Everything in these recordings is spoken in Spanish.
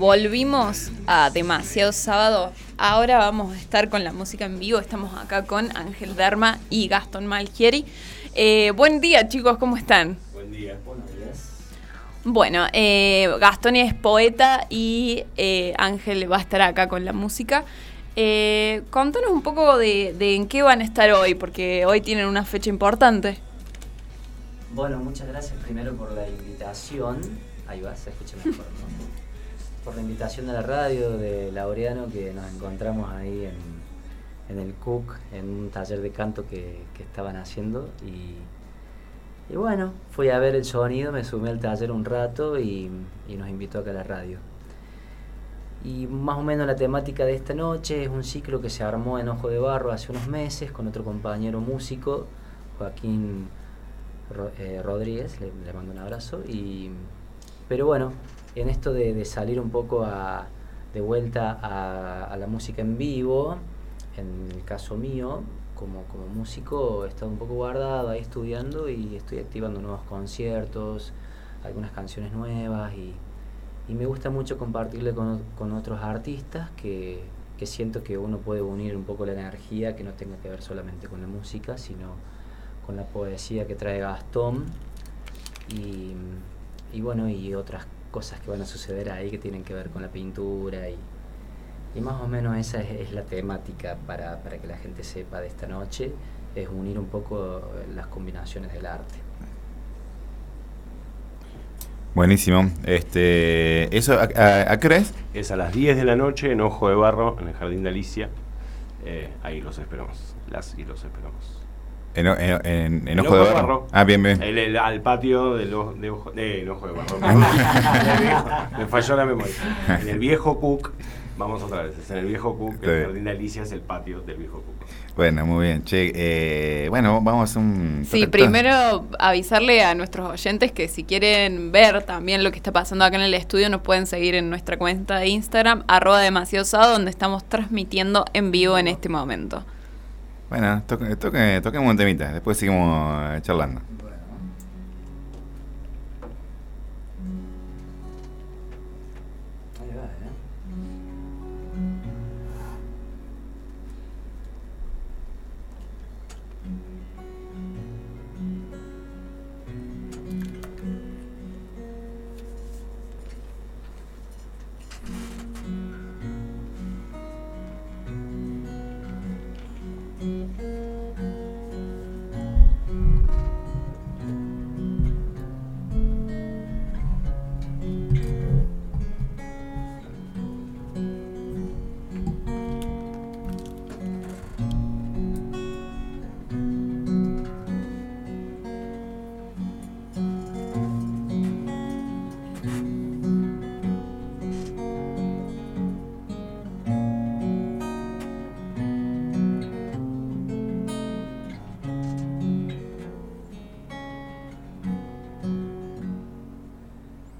volvimos a Demasiado Sábado. Ahora vamos a estar con la música en vivo. Estamos acá con Ángel Derma y Gastón Malgieri. Eh, buen día, chicos, ¿cómo están? Buen día. Buenos días. Bueno, eh, Gastón es poeta y eh, Ángel va a estar acá con la música. Eh, contanos un poco de, de en qué van a estar hoy, porque hoy tienen una fecha importante. Bueno, muchas gracias primero por la invitación. Ahí va, se escucha mejor, ¿no? Por la invitación de la radio de Laureano, que nos encontramos ahí en, en el Cook, en un taller de canto que, que estaban haciendo. Y, y bueno, fui a ver el sonido, me sumé al taller un rato y, nos invitó acá a la radio. Y más o menos la temática de esta noche es un ciclo que se armó en Ojo de Barro hace unos meses con otro compañero músico, Joaquín eh, Rodríguez, le, le mando un abrazo. Y, pero bueno, en esto de, salir un poco a- de vuelta a, la música en vivo, en el caso mío, como, como músico, he estado un poco guardado ahí estudiando y estoy activando nuevos conciertos, algunas canciones nuevas y, me gusta mucho compartirle con, con otros artistas que, que siento que uno puede unir un poco la energía que no tenga que ver solamente con la música, sino con la poesía que trae Gastón. Y, y bueno, y otras cosas que van a suceder ahí que tienen que ver con la pintura y, y más o menos esa es, es la temática para, para que la gente sepa de esta noche, es unir un poco las combinaciones del arte. Buenísimo. Este, ¿Eso a, a- a qué hora es? Es a las 10 de la noche en Ojo de Barro, en el Jardín de Alicia. Eh, ahí los esperamos. Las y los esperamos. En, en, en- Ojo de Barro. Ah, bien, bien. El- el- al patio del de, ojo, de, Ojo de Barro. Me falló la memoria. En el viejo Cook, vamos otra vez, es en el viejo Cook, el. Jardín de Alicia es el patio del viejo Cook. Bueno, muy bien. Che, eh, bueno, vamos a hacer un... Sí, primero avisarle a nuestros oyentes que si quieren ver también lo que está pasando acá en el estudio, nos pueden seguir en nuestra cuenta de Instagram, arroba demasiado donde estamos transmitiendo en vivo en este momento. Bueno, toque, toque, toquemos un temita, después seguimos charlando.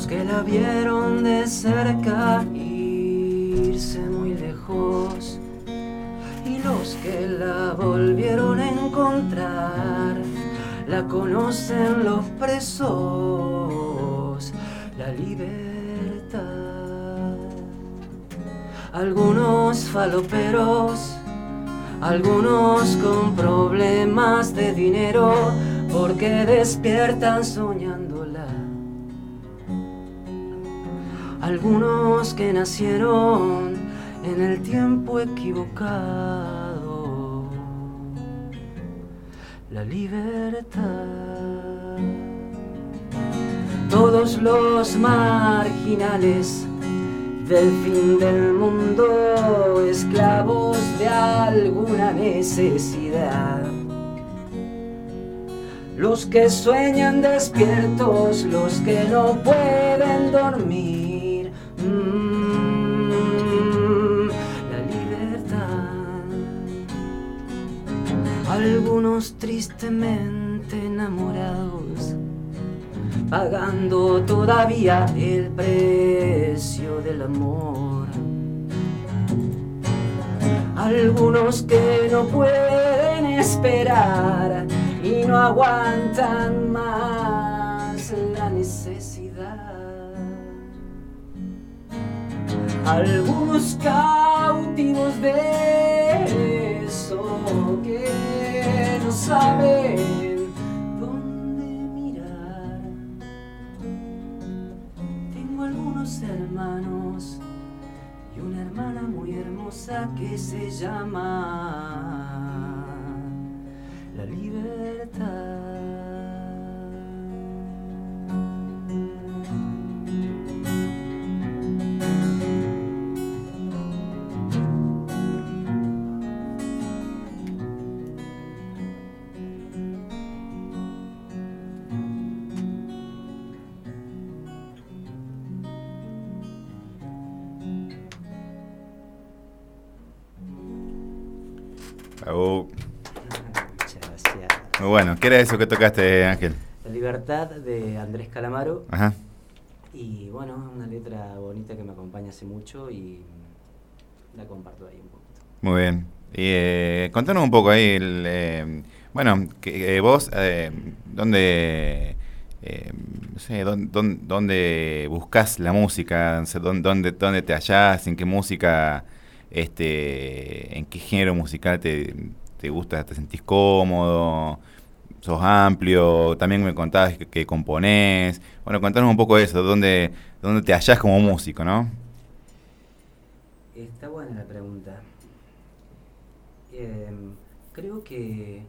los que la vieron de cerca irse muy lejos. Y los que la volvieron a encontrar la conocen los presos la libertad. Algunos faloperos algunos con problemas de dinero porque despiertan soñándola algunos que nacieron en el tiempo equivocado. La libertad. Todos los marginales del fin del mundo, esclavos de alguna necesidad. Los que sueñan despiertos, los que no pueden dormir, algunos tristemente enamorados, pagando todavía el precio del amor. Algunos que no pueden esperar y no aguantan más la necesidad. Algunos cautivos de saben dónde mirar. Tengo algunos hermanos y una hermana muy hermosa que se llama la libertad. ¿Qué era eso que tocaste, Ángel? La libertad de Andrés Calamaro. Ajá. Y bueno, una letra bonita que me acompaña hace mucho y la comparto ahí un poquito. Muy bien. Y eh, contanos un poco ahí, el, eh, bueno, que, eh, vos, eh, ¿dónde, eh, no sé, dónde, dónde, buscas la música? No sé, ¿dónde, dónde, dónde te hallás? ¿En qué música, este, en qué género musical te, te gusta? ¿Te sentís cómodo? ¿Sos amplio? También me contabas que, que componés. Bueno, contanos un poco eso, ¿dónde, dónde te hallás como músico, no? Está buena la pregunta. Em, creo que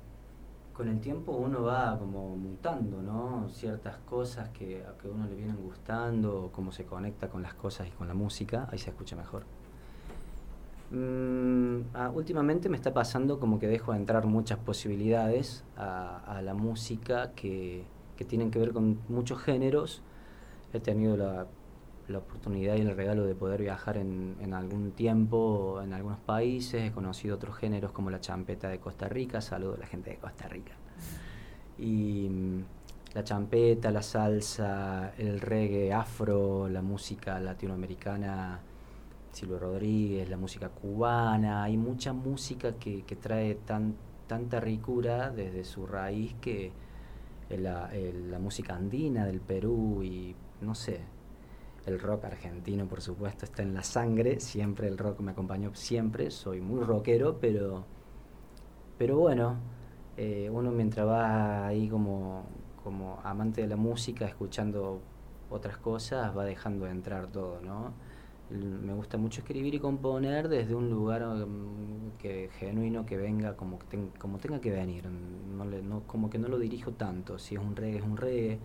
con el tiempo uno va como mutando, ¿no? Ciertas cosas que a que uno le vienen gustando, cómo se conecta con las cosas y con la música, ahí se escucha mejor. Mm, ah, últimamente me está pasando como que dejo entrar muchas posibilidades a, la música que, tienen que ver con muchos géneros. He tenido la, la oportunidad y el regalo de poder viajar en, en algún tiempo en algunos países. He conocido otros géneros como la champeta de Costa Rica. Saludo a la gente de Costa Rica. Y mm, la champeta, la salsa, el reggae afro, la música latinoamericana, Silvio Rodríguez, la música cubana. Hay mucha música que, que trae tan, tanta ricura desde su raíz que la, música andina del Perú y no sé, el rock argentino, por supuesto, está en la sangre. Siempre el rock me acompañó, siempre. Soy muy rockero, pero, pero bueno, eh, uno mientras va ahí como, como amante de la música, escuchando otras cosas, va dejando de entrar todo, ¿no? Me gusta mucho escribir y componer desde un lugar mm, que genuino que venga como, que ten- como tenga que venir. No le- no- como que no lo dirijo tanto. Si es un reggae, es un reggae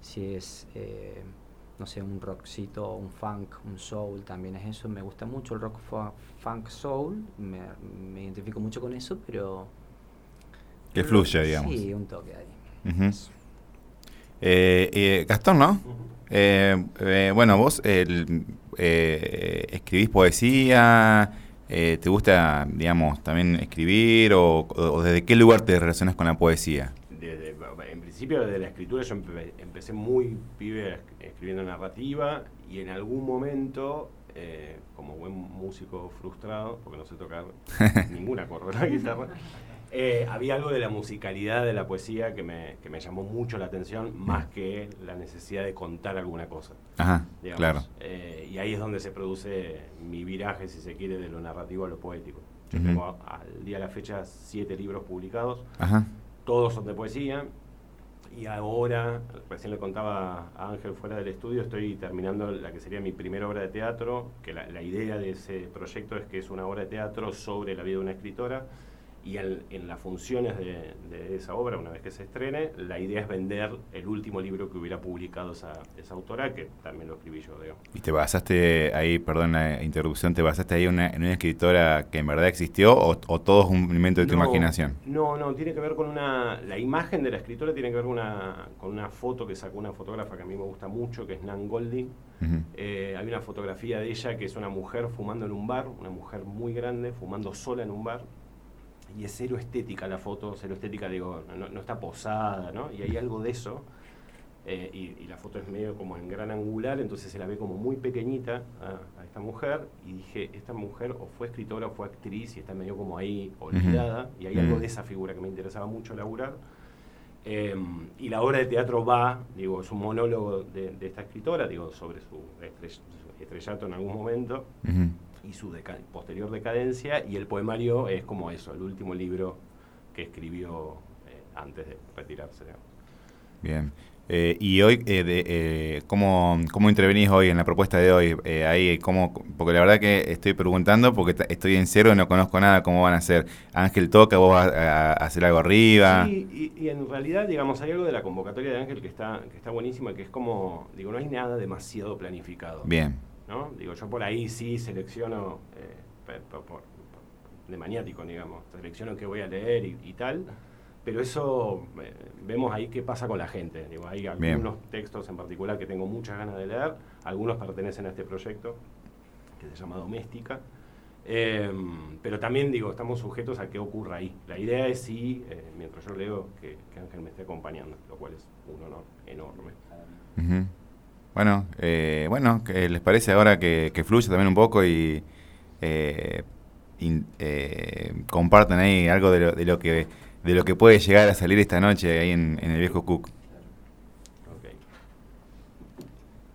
si es, eh, no sé, un rockcito, un funk, un soul, también es eso. Me gusta mucho el rock fu- funk soul, me, me identifico mucho con eso, pero... Que fluya, digamos. Sí, un toque ahí. Eh, eh, Gastón, ¿no? Eh, eh, bueno, vos el, eh, escribís poesía, eh, ¿te gusta, digamos, también escribir o, o desde qué lugar te relacionas con la poesía? Desde- en principio, desde la escritura, yo empe- empecé muy pibe es- escribiendo narrativa y en algún momento, eh, como buen músico frustrado, porque no sé tocar ningún acorde de guitarra, eh, había algo de la musicalidad de la poesía que me, que me llamó mucho la atención, más que la necesidad de contar alguna cosa. Ajá, digamos. claro. Eh, y ahí es donde se produce mi viraje, si se quiere, de lo narrativo a lo poético. Yo Ujú. tengo a- al día de la fecha siete libros publicados, Ajá. todos son de poesía. Y ahora, recién le contaba a Ángel fuera del estudio, estoy terminando la que sería mi primera obra de teatro, que la, la idea de ese proyecto es que es una obra de teatro sobre la vida de una escritora. Y al- en las funciones de, de esa obra, una vez que se estrene, la idea es vender el último libro que hubiera publicado esa, esa autora, que también lo escribí yo, digamos. ¿Y te basaste ahí, perdón la interrupción, te basaste ahí una- en una escritora que en verdad existió o, o todo es un invento de tu No, imaginación? No, no, tiene que ver con una. La imagen de la escritora tiene que ver con una, con una foto que sacó una fotógrafa que a mí me gusta mucho, que es Nan Golding. Eh, hay una fotografía de ella que es una mujer fumando en un bar, una mujer muy grande, fumando sola en un bar. Y es cero estética la foto, cero estética, digo, no, no está posada, ¿no? Y hay algo de eso. eh, y, y la foto es medio como en gran angular, entonces se la ve como muy pequeñita a, a esta mujer. Y dije, esta mujer o fue escritora o fue actriz y está medio como ahí olvidada. Y hay algo de esa figura que me interesaba mucho laburar. Eh, y la obra de teatro va, digo, es un monólogo de, de esta escritora, digo, sobre su, estrell- su estrellato en algún momento Ujú. Y su deca- posterior decadencia, y el poemario es como eso, el último libro que escribió eh, antes de retirarse. digamos. Bien. Eh, y hoy, eh, de, eh, ¿cómo, ¿cómo intervenís hoy en la propuesta de hoy? Ahí, ¿cómo, porque la verdad que estoy preguntando porque estoy en cero y no conozco nada, ¿cómo van a hacer? Ángel toca, vos vas a, a hacer algo arriba. Sí, y, y en realidad, digamos, hay algo de la convocatoria de Ángel que está, que está buenísima, que es como, digo, no hay nada demasiado planificado. Bien, ¿no? Digo, yo por ahí sí selecciono, eh, por- por- por- de maniático, digamos, selecciono qué voy a leer y, y tal, pero eso eh, vemos ahí qué pasa con la gente. Digo, hay Bien. algunos textos en particular que tengo muchas ganas de leer, algunos pertenecen a este proyecto que se llama Doméstica. eh, pero también digo, estamos sujetos a qué ocurra ahí. La idea es sí, eh, mientras yo leo, que, que Ángel me esté acompañando, lo cual es un honor enorme. Bueno, eh, bueno, ¿qué ¿les parece ahora que, que fluya también un poco y eh, in- eh, compartan ahí algo de lo, de lo que de lo que puede llegar a salir esta noche ahí en, en el viejo Cook? Ok.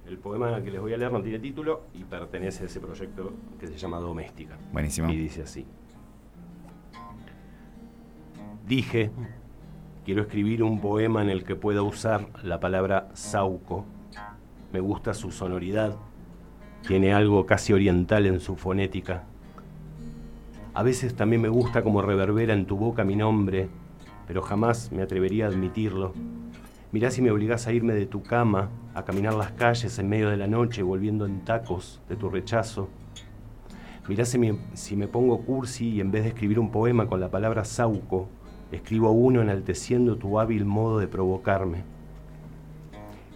El poema que les voy a leer no tiene título y pertenece a ese proyecto que se llama Doméstica. Buenísimo. Y dice así. Dije, quiero escribir un poema en el que pueda usar la palabra sauco. Me gusta su sonoridad. Tiene algo casi oriental en su fonética. A veces también me gusta como reverbera en tu boca mi nombre, pero jamás me atrevería a admitirlo. Mirá si me obligás a irme de tu cama, a caminar las calles en medio de la noche, volviendo en tacos de tu rechazo. Mirá si me, si me pongo cursi y en vez de escribir un poema con la palabra sauco, escribo uno enalteciendo tu hábil modo de provocarme.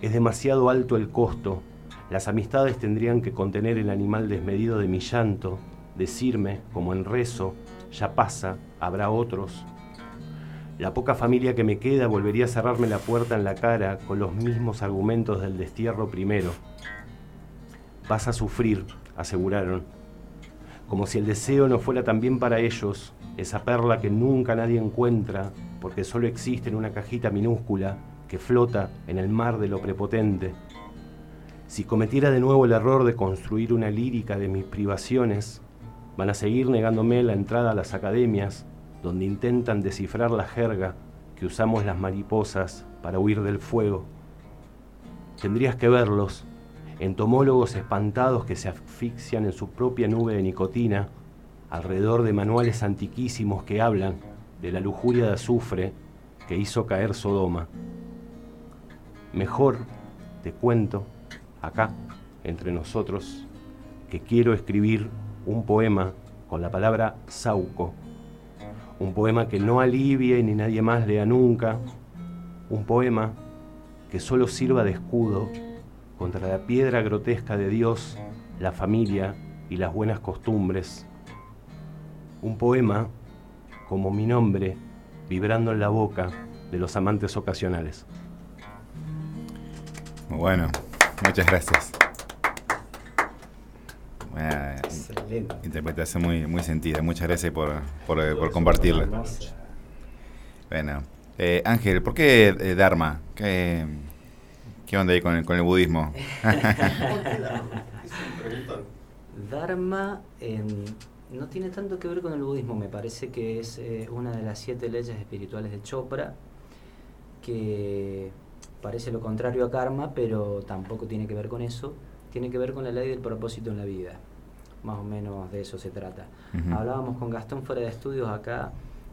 Es demasiado alto el costo. Las amistades tendrían que contener el animal desmedido de mi llanto, decirme, como en rezo, ya pasa, habrá otros. La poca familia que me queda volvería a cerrarme la puerta en la cara con los mismos argumentos del destierro primero. Vas a sufrir, aseguraron. Como si el deseo no fuera también para ellos, esa perla que nunca nadie encuentra, porque solo existe en una cajita minúscula que flota en el mar de lo prepotente. Si cometiera de nuevo el error de construir una lírica de mis privaciones, van a seguir negándome la entrada a las academias, donde intentan descifrar la jerga que usamos las mariposas para huir del fuego. Tendrías que verlos, entomólogos espantados que se asfixian en su propia nube de nicotina, alrededor de manuales antiquísimos que hablan de la lujuria de azufre que hizo caer Sodoma. Mejor, te cuento, acá, entre nosotros, que quiero escribir un poema con la palabra sauco, un poema que no alivie ni nadie más lea nunca, un poema que solo sirva de escudo contra la piedra grotesca de Dios, la familia y las buenas costumbres, un poema como mi nombre vibrando en la boca de los amantes ocasionales. Bueno, muchas gracias. Una Excelente. interpretación muy, muy sentida. Muchas gracias por, por, eh, por compartirla. Bueno, eh, Ángel, ¿por qué eh, Dharma? ¿Qué, qué onda ahí con el, con el budismo? Dharma en- no tiene tanto que ver con el budismo, me parece que es eh, una de las siete leyes espirituales de Chopra, que parece lo contrario a karma, pero tampoco tiene que ver con eso, tiene que ver con la ley del propósito en la vida, más o menos de eso se trata. Hablábamos con Gastón fuera de estudios acá,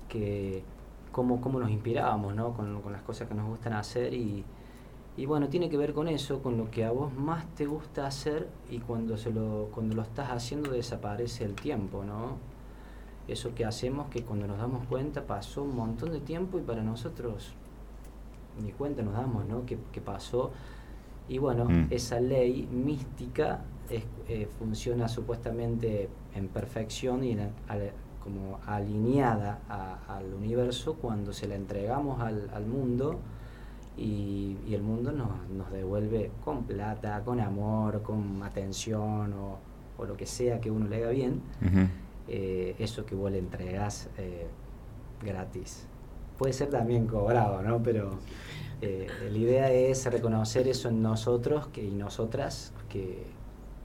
que cómo, cómo nos inspirábamos ¿no? con, con las cosas que nos gustan hacer y, y bueno, tiene que ver con eso, con lo que a vos más te gusta hacer y cuando, se lo, cuando lo estás haciendo desaparece el tiempo, ¿no? Eso que hacemos que cuando nos damos cuenta pasó un montón de tiempo y para nosotros ni cuenta nos damos, ¿no? Que, que pasó. Y bueno, Mm. esa ley mística es- eh, funciona supuestamente en perfección y en- al- como alineada al universo cuando se la entregamos al, mundo y, el mundo nos, devuelve con plata, con amor, con atención o, lo que sea que uno le haga bien, eh, eso que vos le entregas eh, gratis. Puede ser también cobrado, ¿no? Pero eh, la idea es reconocer eso en nosotros que, y nosotras, que,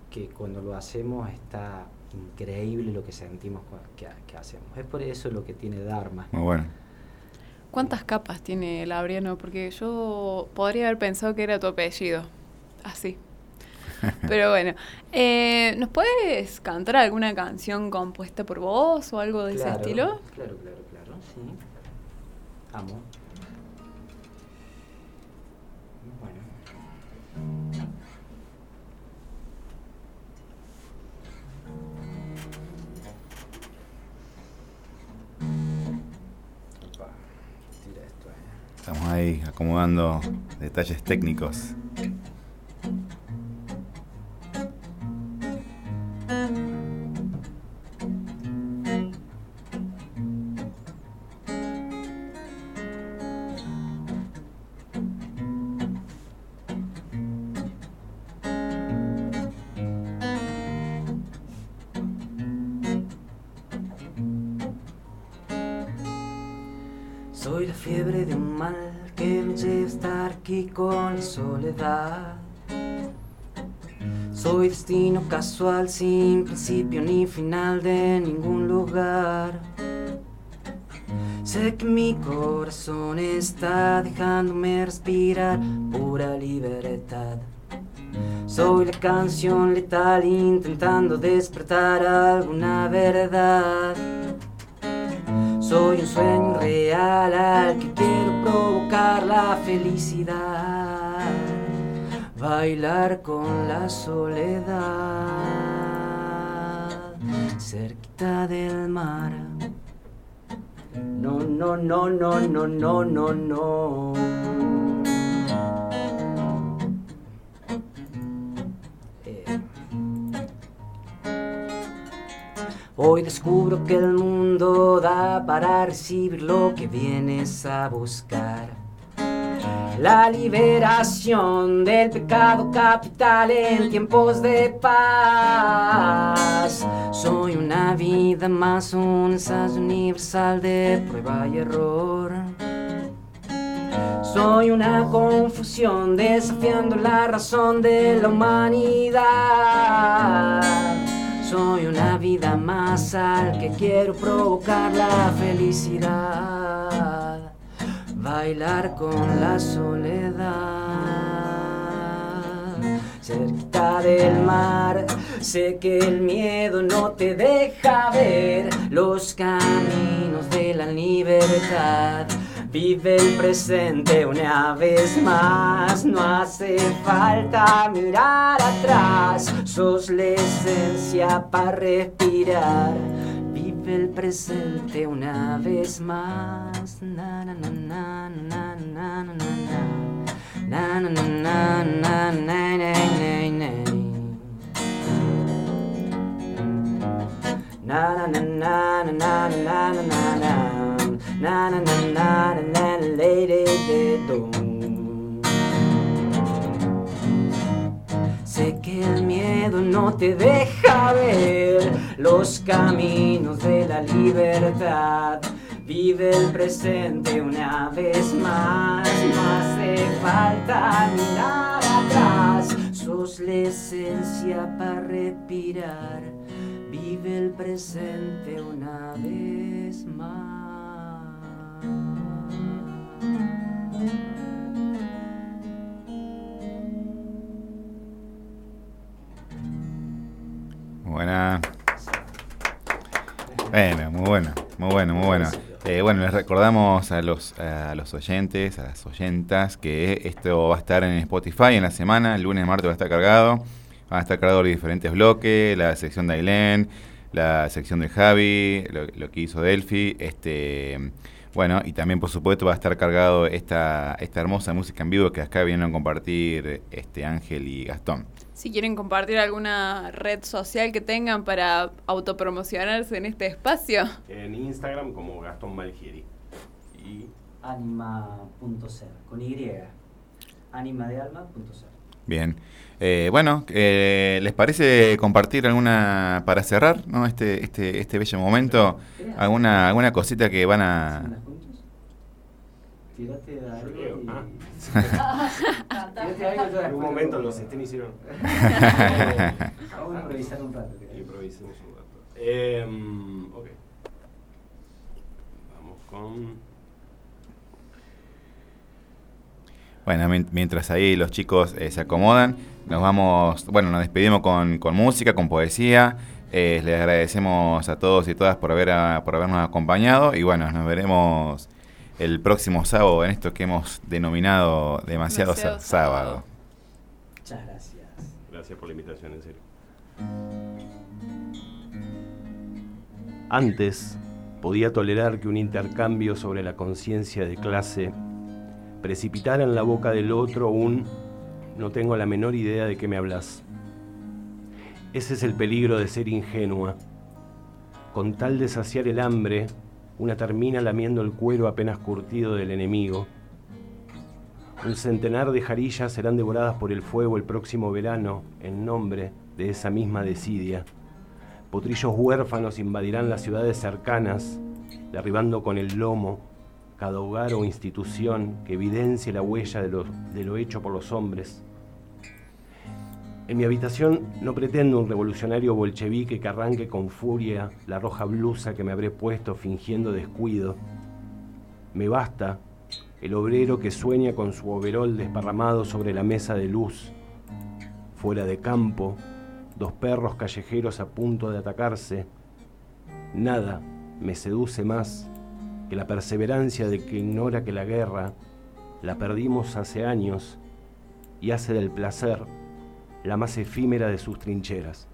que cuando lo hacemos está increíble lo que sentimos que, hacemos. Es por eso lo que tiene Dharma. Muy bueno. ¿Cuántas capas tiene el Abriano? Porque yo podría haber pensado que era tu apellido. Así. Pero bueno, eh, ¿nos puedes cantar alguna canción compuesta por vos o algo de ese estilo? Claro, claro, claro, sí. Amo. Estamos ahí acomodando detalles técnicos. Fiebre de un mal que me lleva a estar aquí con la soledad. Soy destino casual sin principio ni final de ningún lugar. Sé que mi corazón está dejándome respirar pura libertad. Soy la canción letal intentando despertar alguna verdad. Soy un sueño al que quiero provocar la felicidad. Bailar con la soledad, cerquita del mar. No, no, no, no, no, no, no, no. Hoy descubro que el mundo da para recibir lo que vienes a buscar. La liberación del pecado capital en tiempos de paz. Soy una vida más, un ensayo universal de prueba y error. Soy una confusión desafiando la razón de la humanidad. Soy una vida más al que quiero provocar la felicidad. Bailar con la soledad. Cerquita del mar, sé que el miedo no te deja ver los caminos de la libertad Vive el presente una vez más, no hace falta mirar atrás, sos la esencia para respirar. Vive el presente una vez más. Na na na na na na na na lady de do. Sé que el miedo no te deja ver los caminos de la libertad. Vive el presente una vez más, no hace falta mirar atrás. Sos la esencia para respirar, vive el presente una vez más. Buena. Bueno, muy bueno, muy bueno, muy bueno. Eh, bueno, les recordamos a los, oyentes, a las oyentas, que esto va a estar en Spotify en la semana, el lunes, martes va a estar cargado. Va a estar cargado los diferentes bloques, la sección de Ailén, la sección de Javi, lo, que hizo Delphi, este bueno, y también por supuesto va a estar cargado esta, esta hermosa música en vivo que acá vienen a compartir este Ángel y Gastón. Si quieren compartir alguna red social que tengan para autopromocionarse en este espacio. En Instagram como Gastón Malgieri. Y Anima.ser, con Y. Animadealma.ser. Bien. Eh, bueno, eh, ¿les parece compartir alguna, para cerrar ¿no? este, este, este bello momento, alguna, alguna cosita que van a... Creo, algo. ah. y- Tírate algo en algún momento lo- los estén hicieron. Vamos a improvisar un rato. Improvisemos un rato. Em, ok. Vamos con. Bueno, mien- mientras ahí los chicos eh, se acomodan, nos vamos, bueno, nos despedimos con, con música, con poesía. Eh, les agradecemos a todos y todas por, haber, a- por habernos acompañado y bueno, nos veremos el próximo sábado en esto que hemos denominado demasiado, Demasiado sábado. Muchas gracias. Gracias por la invitación, en serio. Antes podía tolerar que un intercambio sobre la conciencia de clase precipitara en la boca del otro un no tengo la menor idea de qué me hablas. Ese es el peligro de ser ingenua. Con tal de saciar el hambre, una termina lamiendo el cuero apenas curtido del enemigo. Un centenar de jarillas serán devoradas por el fuego el próximo verano en nombre de esa misma desidia. Potrillos huérfanos invadirán las ciudades cercanas, derribando con el lomo cada hogar o institución que evidencie la huella de lo, hecho por los hombres. En mi habitación no pretendo un revolucionario bolchevique que arranque con furia la roja blusa que me habré puesto fingiendo descuido. Me basta el obrero que sueña con su overol desparramado sobre la mesa de luz. Fuera de campo, dos perros callejeros a punto de atacarse. Nada me seduce más que la perseverancia de que ignora que la guerra la perdimos hace años y hace del placer la más efímera de sus trincheras.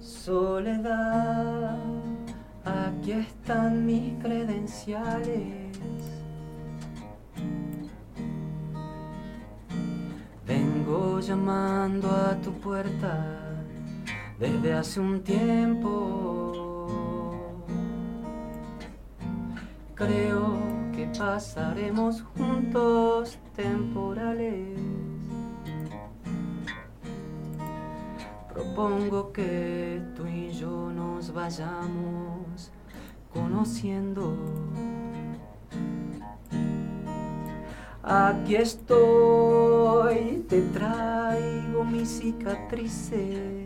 Soledad, aquí están mis credenciales. Vengo llamando a tu puerta desde hace un tiempo. Creo que pasaremos juntos temporales. Propongo que tú y yo nos vayamos conociendo. Aquí estoy, te traigo mis cicatrices.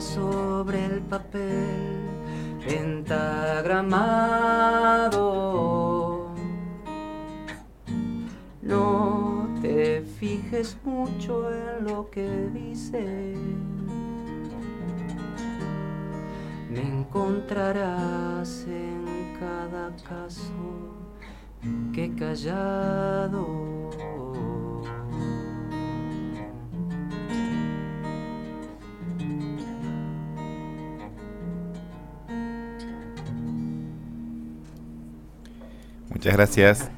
Sobre el papel pentagramado. No te fijes mucho en lo que dice. Me encontrarás en cada caso que callado. Muchas gracias.